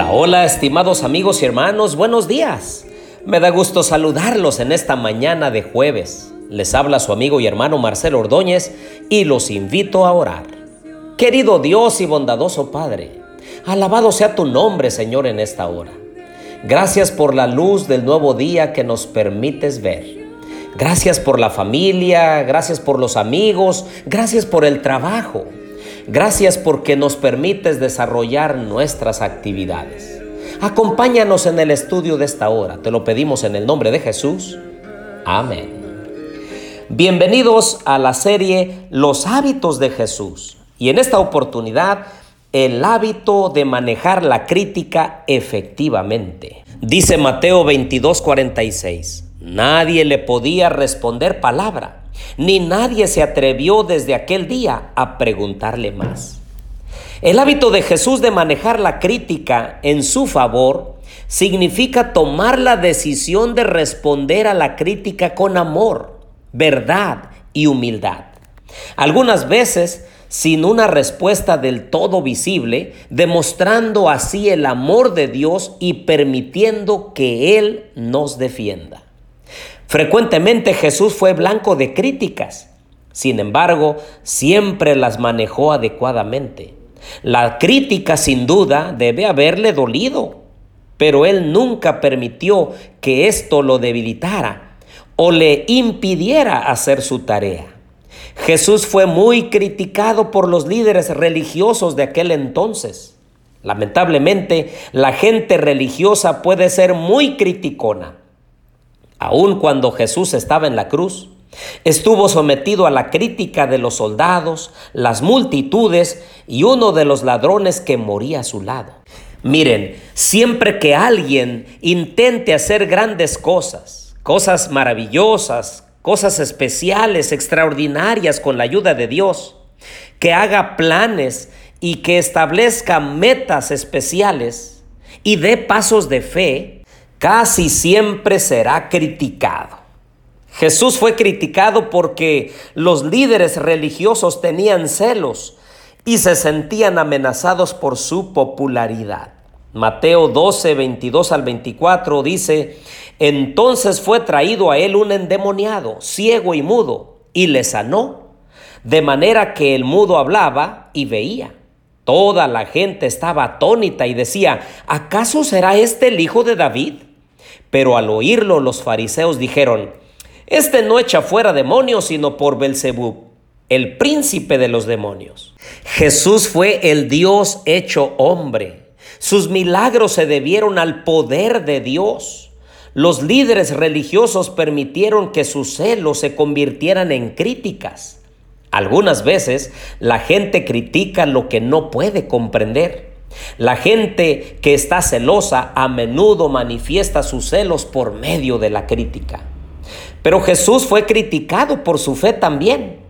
Hola, hola, estimados amigos y hermanos, buenos días. Me da gusto saludarlos en esta mañana de jueves. Les habla su amigo y hermano Marcelo Ordóñez y los invito a orar. Querido Dios y bondadoso Padre, alabado sea tu nombre, Señor, en esta hora. Gracias por la luz del nuevo día que nos permites ver. Gracias por la familia, gracias por los amigos, gracias por el trabajo. Gracias porque nos permites desarrollar nuestras actividades. Acompáñanos en el estudio de esta hora. Te lo pedimos en el nombre de Jesús. Amén. Bienvenidos a la serie Los hábitos de Jesús. Y en esta oportunidad, el hábito de manejar la crítica efectivamente. Dice Mateo 22:46. Nadie le podía responder palabra ni nadie se atrevió desde aquel día a preguntarle más. El hábito de Jesús de manejar la crítica en su favor significa tomar la decisión de responder a la crítica con amor, verdad y humildad. Algunas veces sin una respuesta del todo visible, demostrando así el amor de Dios y permitiendo que Él nos defienda. Frecuentemente Jesús fue blanco de críticas, sin embargo, siempre las manejó adecuadamente. La crítica sin duda debe haberle dolido, pero él nunca permitió que esto lo debilitara o le impidiera hacer su tarea. Jesús fue muy criticado por los líderes religiosos de aquel entonces. Lamentablemente, la gente religiosa puede ser muy criticona aun cuando Jesús estaba en la cruz, estuvo sometido a la crítica de los soldados, las multitudes y uno de los ladrones que moría a su lado. Miren, siempre que alguien intente hacer grandes cosas, cosas maravillosas, cosas especiales, extraordinarias con la ayuda de Dios, que haga planes y que establezca metas especiales y dé pasos de fe, casi siempre será criticado. Jesús fue criticado porque los líderes religiosos tenían celos y se sentían amenazados por su popularidad. Mateo 12, 22 al 24 dice, entonces fue traído a él un endemoniado, ciego y mudo, y le sanó, de manera que el mudo hablaba y veía. Toda la gente estaba atónita y decía, ¿acaso será este el hijo de David? Pero al oírlo los fariseos dijeron, Este no echa fuera demonios sino por Belzebub, el príncipe de los demonios. Jesús fue el Dios hecho hombre. Sus milagros se debieron al poder de Dios. Los líderes religiosos permitieron que sus celos se convirtieran en críticas. Algunas veces la gente critica lo que no puede comprender. La gente que está celosa a menudo manifiesta sus celos por medio de la crítica. Pero Jesús fue criticado por su fe también.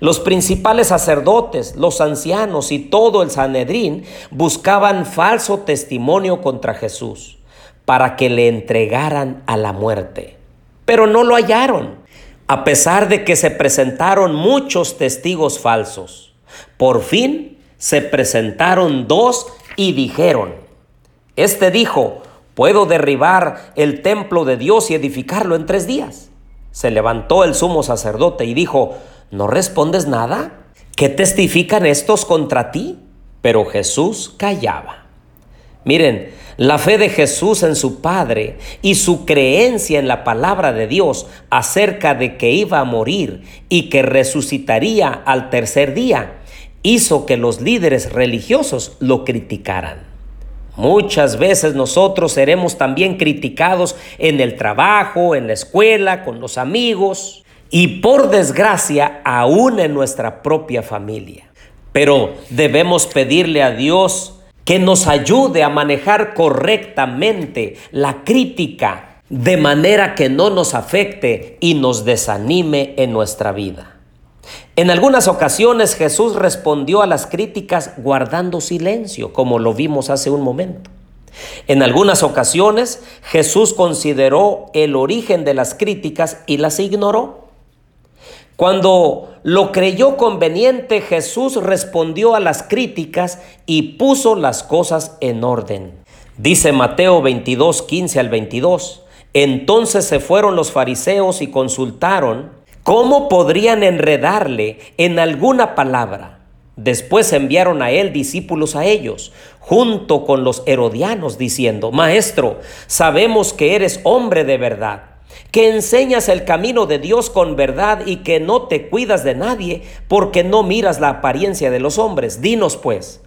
Los principales sacerdotes, los ancianos y todo el Sanedrín buscaban falso testimonio contra Jesús para que le entregaran a la muerte. Pero no lo hallaron, a pesar de que se presentaron muchos testigos falsos. Por fin se presentaron dos y dijeron, Este dijo, puedo derribar el templo de Dios y edificarlo en tres días. Se levantó el sumo sacerdote y dijo, ¿no respondes nada? ¿Qué testifican estos contra ti? Pero Jesús callaba. Miren, la fe de Jesús en su Padre y su creencia en la palabra de Dios acerca de que iba a morir y que resucitaría al tercer día hizo que los líderes religiosos lo criticaran. Muchas veces nosotros seremos también criticados en el trabajo, en la escuela, con los amigos y por desgracia aún en nuestra propia familia. Pero debemos pedirle a Dios que nos ayude a manejar correctamente la crítica de manera que no nos afecte y nos desanime en nuestra vida. En algunas ocasiones Jesús respondió a las críticas guardando silencio, como lo vimos hace un momento. En algunas ocasiones Jesús consideró el origen de las críticas y las ignoró. Cuando lo creyó conveniente, Jesús respondió a las críticas y puso las cosas en orden. Dice Mateo 22, 15 al 22. Entonces se fueron los fariseos y consultaron cómo podrían enredarle en alguna palabra. Después enviaron a él discípulos a ellos, junto con los herodianos, diciendo, Maestro, sabemos que eres hombre de verdad, que enseñas el camino de Dios con verdad y que no te cuidas de nadie porque no miras la apariencia de los hombres. Dinos pues,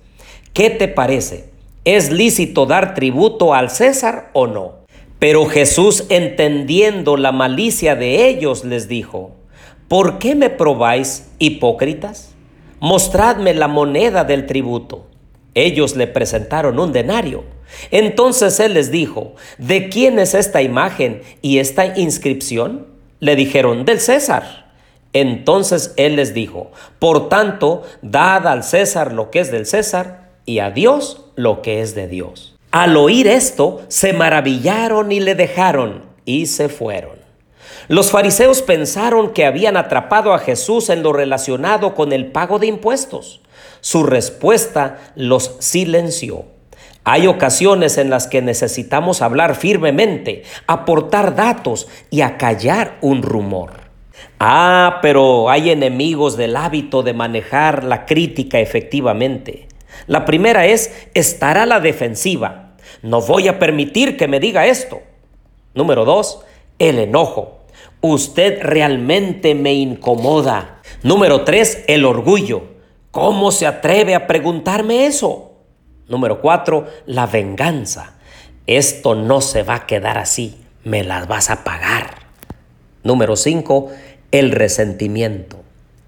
¿qué te parece? ¿Es lícito dar tributo al César o no? Pero Jesús, entendiendo la malicia de ellos, les dijo, ¿por qué me probáis, hipócritas? Mostradme la moneda del tributo. Ellos le presentaron un denario. Entonces él les dijo, ¿de quién es esta imagen y esta inscripción? Le dijeron, del César. Entonces él les dijo, por tanto, dad al César lo que es del César y a Dios lo que es de Dios. Al oír esto, se maravillaron y le dejaron y se fueron. Los fariseos pensaron que habían atrapado a Jesús en lo relacionado con el pago de impuestos. Su respuesta los silenció. Hay ocasiones en las que necesitamos hablar firmemente, aportar datos y acallar un rumor. Ah, pero hay enemigos del hábito de manejar la crítica efectivamente. La primera es estar a la defensiva. No voy a permitir que me diga esto. Número dos, el enojo. Usted realmente me incomoda. Número tres, el orgullo. ¿Cómo se atreve a preguntarme eso? Número cuatro, la venganza. Esto no se va a quedar así. Me las vas a pagar. Número cinco, el resentimiento.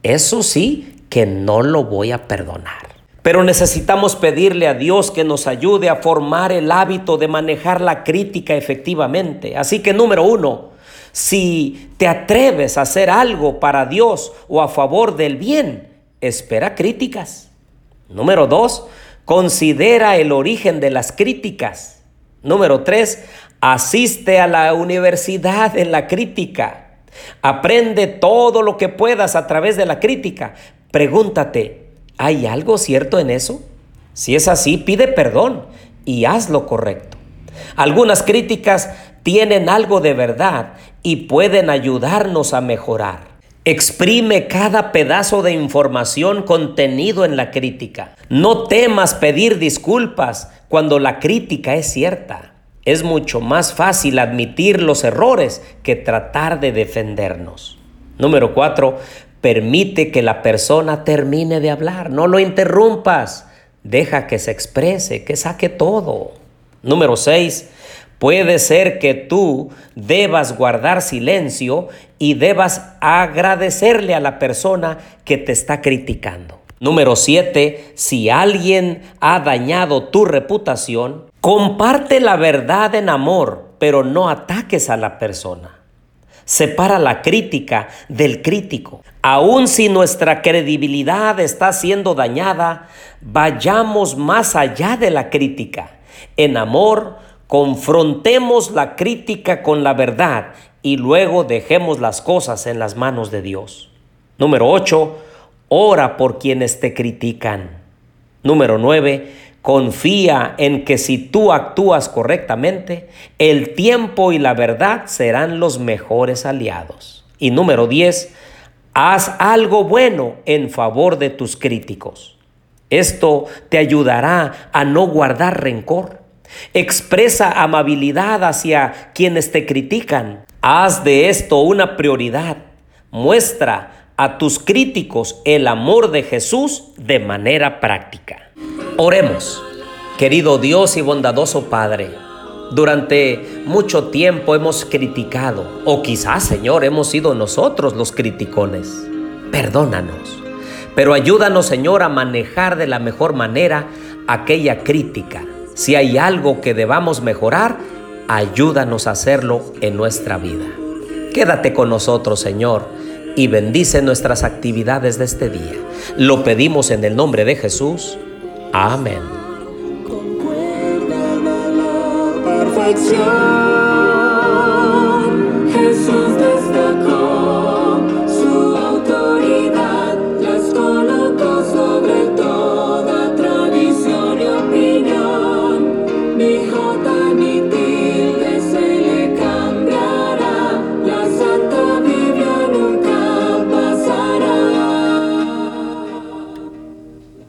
Eso sí que no lo voy a perdonar. Pero necesitamos pedirle a Dios que nos ayude a formar el hábito de manejar la crítica efectivamente. Así que número uno, si te atreves a hacer algo para Dios o a favor del bien, espera críticas. Número dos, considera el origen de las críticas. Número tres, asiste a la universidad en la crítica. Aprende todo lo que puedas a través de la crítica. Pregúntate, ¿Hay algo cierto en eso? Si es así, pide perdón y haz lo correcto. Algunas críticas tienen algo de verdad y pueden ayudarnos a mejorar. Exprime cada pedazo de información contenido en la crítica. No temas pedir disculpas cuando la crítica es cierta. Es mucho más fácil admitir los errores que tratar de defendernos. Número 4. Permite que la persona termine de hablar, no lo interrumpas. Deja que se exprese, que saque todo. Número 6. Puede ser que tú debas guardar silencio y debas agradecerle a la persona que te está criticando. Número 7. Si alguien ha dañado tu reputación, comparte la verdad en amor, pero no ataques a la persona. Separa la crítica del crítico. Aun si nuestra credibilidad está siendo dañada, vayamos más allá de la crítica. En amor, confrontemos la crítica con la verdad y luego dejemos las cosas en las manos de Dios. Número 8. Ora por quienes te critican. Número 9 Confía en que si tú actúas correctamente, el tiempo y la verdad serán los mejores aliados. Y número 10, haz algo bueno en favor de tus críticos. Esto te ayudará a no guardar rencor. Expresa amabilidad hacia quienes te critican. Haz de esto una prioridad. Muestra a tus críticos el amor de Jesús de manera práctica. Oremos, querido Dios y bondadoso Padre. Durante mucho tiempo hemos criticado, o quizás, Señor, hemos sido nosotros los criticones. Perdónanos, pero ayúdanos, Señor, a manejar de la mejor manera aquella crítica. Si hay algo que debamos mejorar, ayúdanos a hacerlo en nuestra vida. Quédate con nosotros, Señor, y bendice nuestras actividades de este día. Lo pedimos en el nombre de Jesús. Amén.